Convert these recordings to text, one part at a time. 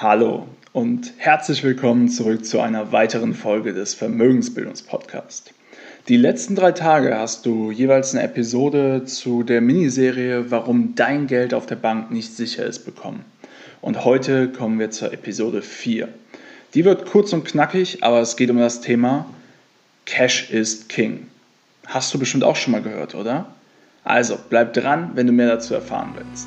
Hallo und herzlich willkommen zurück zu einer weiteren Folge des Vermögensbildungspodcasts. Die letzten drei Tage hast du jeweils eine Episode zu der Miniserie Warum dein Geld auf der Bank nicht sicher ist bekommen. Und heute kommen wir zur Episode 4. Die wird kurz und knackig, aber es geht um das Thema Cash is King. Hast du bestimmt auch schon mal gehört, oder? Also bleib dran, wenn du mehr dazu erfahren willst.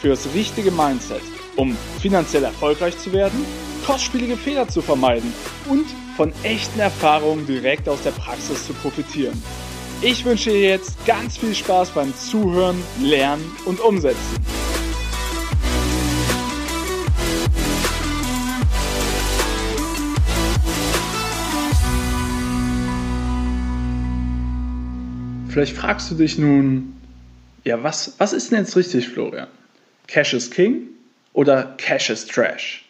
für das richtige Mindset, um finanziell erfolgreich zu werden, kostspielige Fehler zu vermeiden und von echten Erfahrungen direkt aus der Praxis zu profitieren. Ich wünsche dir jetzt ganz viel Spaß beim Zuhören, Lernen und Umsetzen. Vielleicht fragst du dich nun, ja, was, was ist denn jetzt richtig, Florian? Cash is King oder Cash is Trash?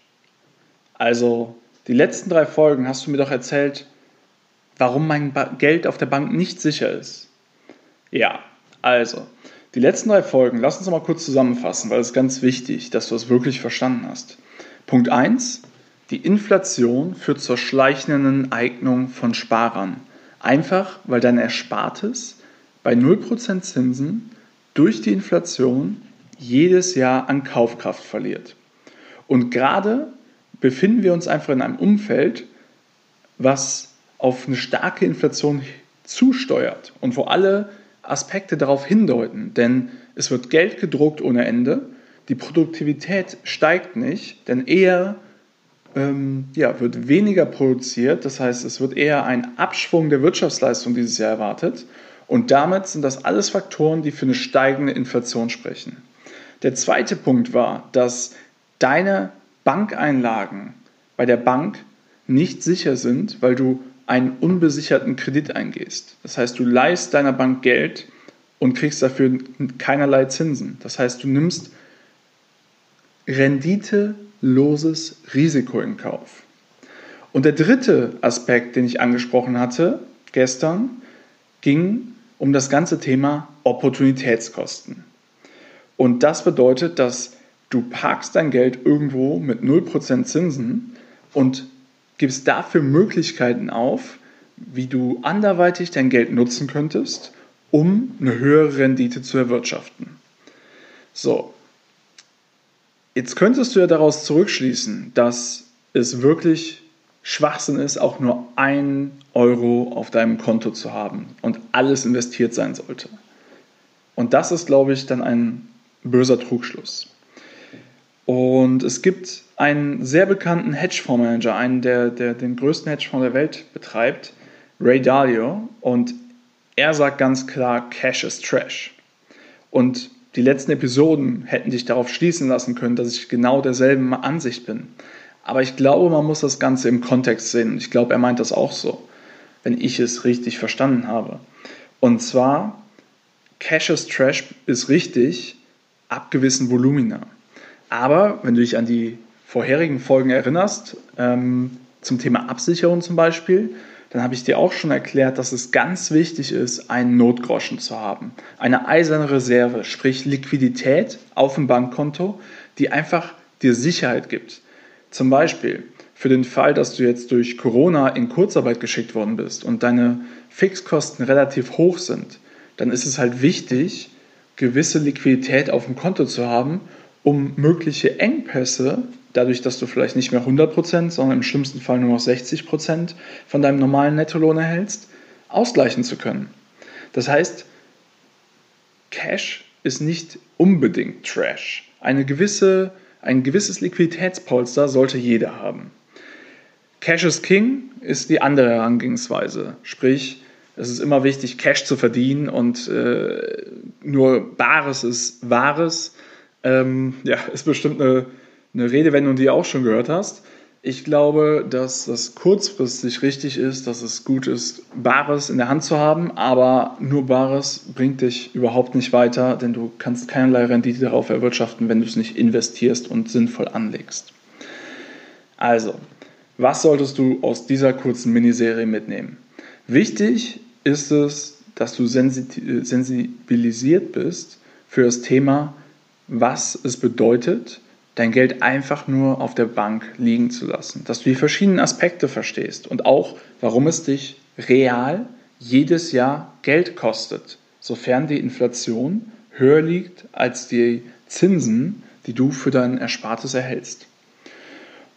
Also, die letzten drei Folgen hast du mir doch erzählt, warum mein Geld auf der Bank nicht sicher ist. Ja, also, die letzten drei Folgen, lass uns mal kurz zusammenfassen, weil es ganz wichtig, dass du es wirklich verstanden hast. Punkt 1, die Inflation führt zur schleichenden Eignung von Sparern. Einfach, weil dein Erspartes bei 0% Zinsen durch die Inflation jedes Jahr an Kaufkraft verliert. Und gerade befinden wir uns einfach in einem Umfeld, was auf eine starke Inflation zusteuert und wo alle Aspekte darauf hindeuten. Denn es wird Geld gedruckt ohne Ende, die Produktivität steigt nicht, denn eher ähm, ja, wird weniger produziert. Das heißt, es wird eher ein Abschwung der Wirtschaftsleistung dieses Jahr erwartet. Und damit sind das alles Faktoren, die für eine steigende Inflation sprechen. Der zweite Punkt war, dass deine Bankeinlagen bei der Bank nicht sicher sind, weil du einen unbesicherten Kredit eingehst. Das heißt, du leihst deiner Bank Geld und kriegst dafür keinerlei Zinsen. Das heißt, du nimmst renditeloses Risiko in Kauf. Und der dritte Aspekt, den ich angesprochen hatte gestern, ging um das ganze Thema Opportunitätskosten. Und das bedeutet, dass du parkst dein Geld irgendwo mit 0% Zinsen und gibst dafür Möglichkeiten auf, wie du anderweitig dein Geld nutzen könntest, um eine höhere Rendite zu erwirtschaften. So, jetzt könntest du ja daraus zurückschließen, dass es wirklich Schwachsinn ist, auch nur ein Euro auf deinem Konto zu haben und alles investiert sein sollte. Und das ist, glaube ich, dann ein böser Trugschluss. Und es gibt einen sehr bekannten Hedgefondsmanager, einen, der, der den größten Hedgefonds der Welt betreibt, Ray Dalio, und er sagt ganz klar, Cash is Trash. Und die letzten Episoden hätten dich darauf schließen lassen können, dass ich genau derselben Ansicht bin. Aber ich glaube, man muss das Ganze im Kontext sehen. Ich glaube, er meint das auch so, wenn ich es richtig verstanden habe. Und zwar, Cash is Trash ist richtig ab gewissen Volumina. Aber wenn du dich an die vorherigen Folgen erinnerst, ähm, zum Thema Absicherung zum Beispiel, dann habe ich dir auch schon erklärt, dass es ganz wichtig ist, einen Notgroschen zu haben. Eine eiserne Reserve, sprich Liquidität auf dem Bankkonto, die einfach dir Sicherheit gibt. Zum Beispiel für den Fall, dass du jetzt durch Corona in Kurzarbeit geschickt worden bist und deine Fixkosten relativ hoch sind, dann ist es halt wichtig, gewisse Liquidität auf dem Konto zu haben, um mögliche Engpässe, dadurch, dass du vielleicht nicht mehr 100%, sondern im schlimmsten Fall nur noch 60% von deinem normalen Nettolohn erhältst, ausgleichen zu können. Das heißt, Cash ist nicht unbedingt Trash. Eine gewisse ein gewisses Liquiditätspolster sollte jeder haben. Cash is King ist die andere Herangehensweise. Sprich, es ist immer wichtig, Cash zu verdienen und äh, nur Bares ist Wahres. Ähm, ja, ist bestimmt eine, eine Redewendung, die du auch schon gehört hast. Ich glaube, dass das kurzfristig richtig ist, dass es gut ist, Bares in der Hand zu haben, aber nur Bares bringt dich überhaupt nicht weiter, denn du kannst keinerlei Rendite darauf erwirtschaften, wenn du es nicht investierst und sinnvoll anlegst. Also, was solltest du aus dieser kurzen Miniserie mitnehmen? Wichtig ist es, dass du sensibilisiert bist für das Thema, was es bedeutet, dein Geld einfach nur auf der Bank liegen zu lassen. Dass du die verschiedenen Aspekte verstehst und auch, warum es dich real jedes Jahr Geld kostet, sofern die Inflation höher liegt als die Zinsen, die du für dein Erspartes erhältst.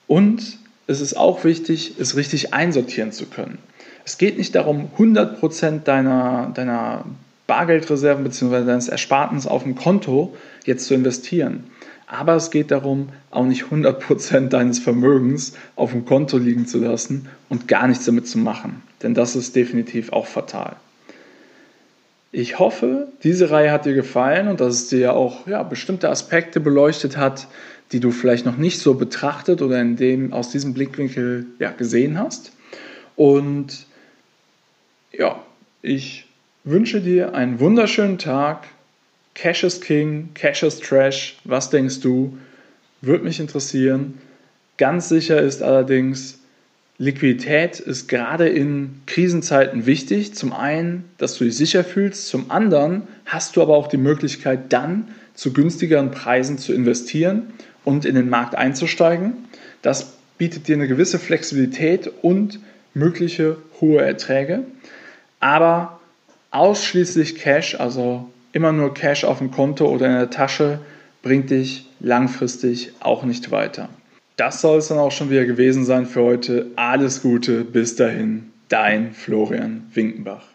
Und es ist auch wichtig, es richtig einsortieren zu können. Es geht nicht darum, 100% deiner, deiner Bargeldreserven bzw. deines Erspartens auf dem Konto jetzt zu investieren. Aber es geht darum, auch nicht 100% deines Vermögens auf dem Konto liegen zu lassen und gar nichts damit zu machen. Denn das ist definitiv auch fatal. Ich hoffe, diese Reihe hat dir gefallen und dass es dir auch ja, bestimmte Aspekte beleuchtet hat, die du vielleicht noch nicht so betrachtet oder in dem, aus diesem Blickwinkel ja, gesehen hast. Und ja, ich wünsche dir einen wunderschönen Tag. Cash is King, Cash is Trash. Was denkst du? Würde mich interessieren. Ganz sicher ist allerdings, Liquidität ist gerade in Krisenzeiten wichtig. Zum einen, dass du dich sicher fühlst. Zum anderen hast du aber auch die Möglichkeit, dann zu günstigeren Preisen zu investieren und in den Markt einzusteigen. Das bietet dir eine gewisse Flexibilität und mögliche hohe Erträge. Aber ausschließlich Cash, also immer nur Cash auf dem Konto oder in der Tasche, bringt dich langfristig auch nicht weiter. Das soll es dann auch schon wieder gewesen sein für heute. Alles Gute, bis dahin, dein Florian Winkenbach.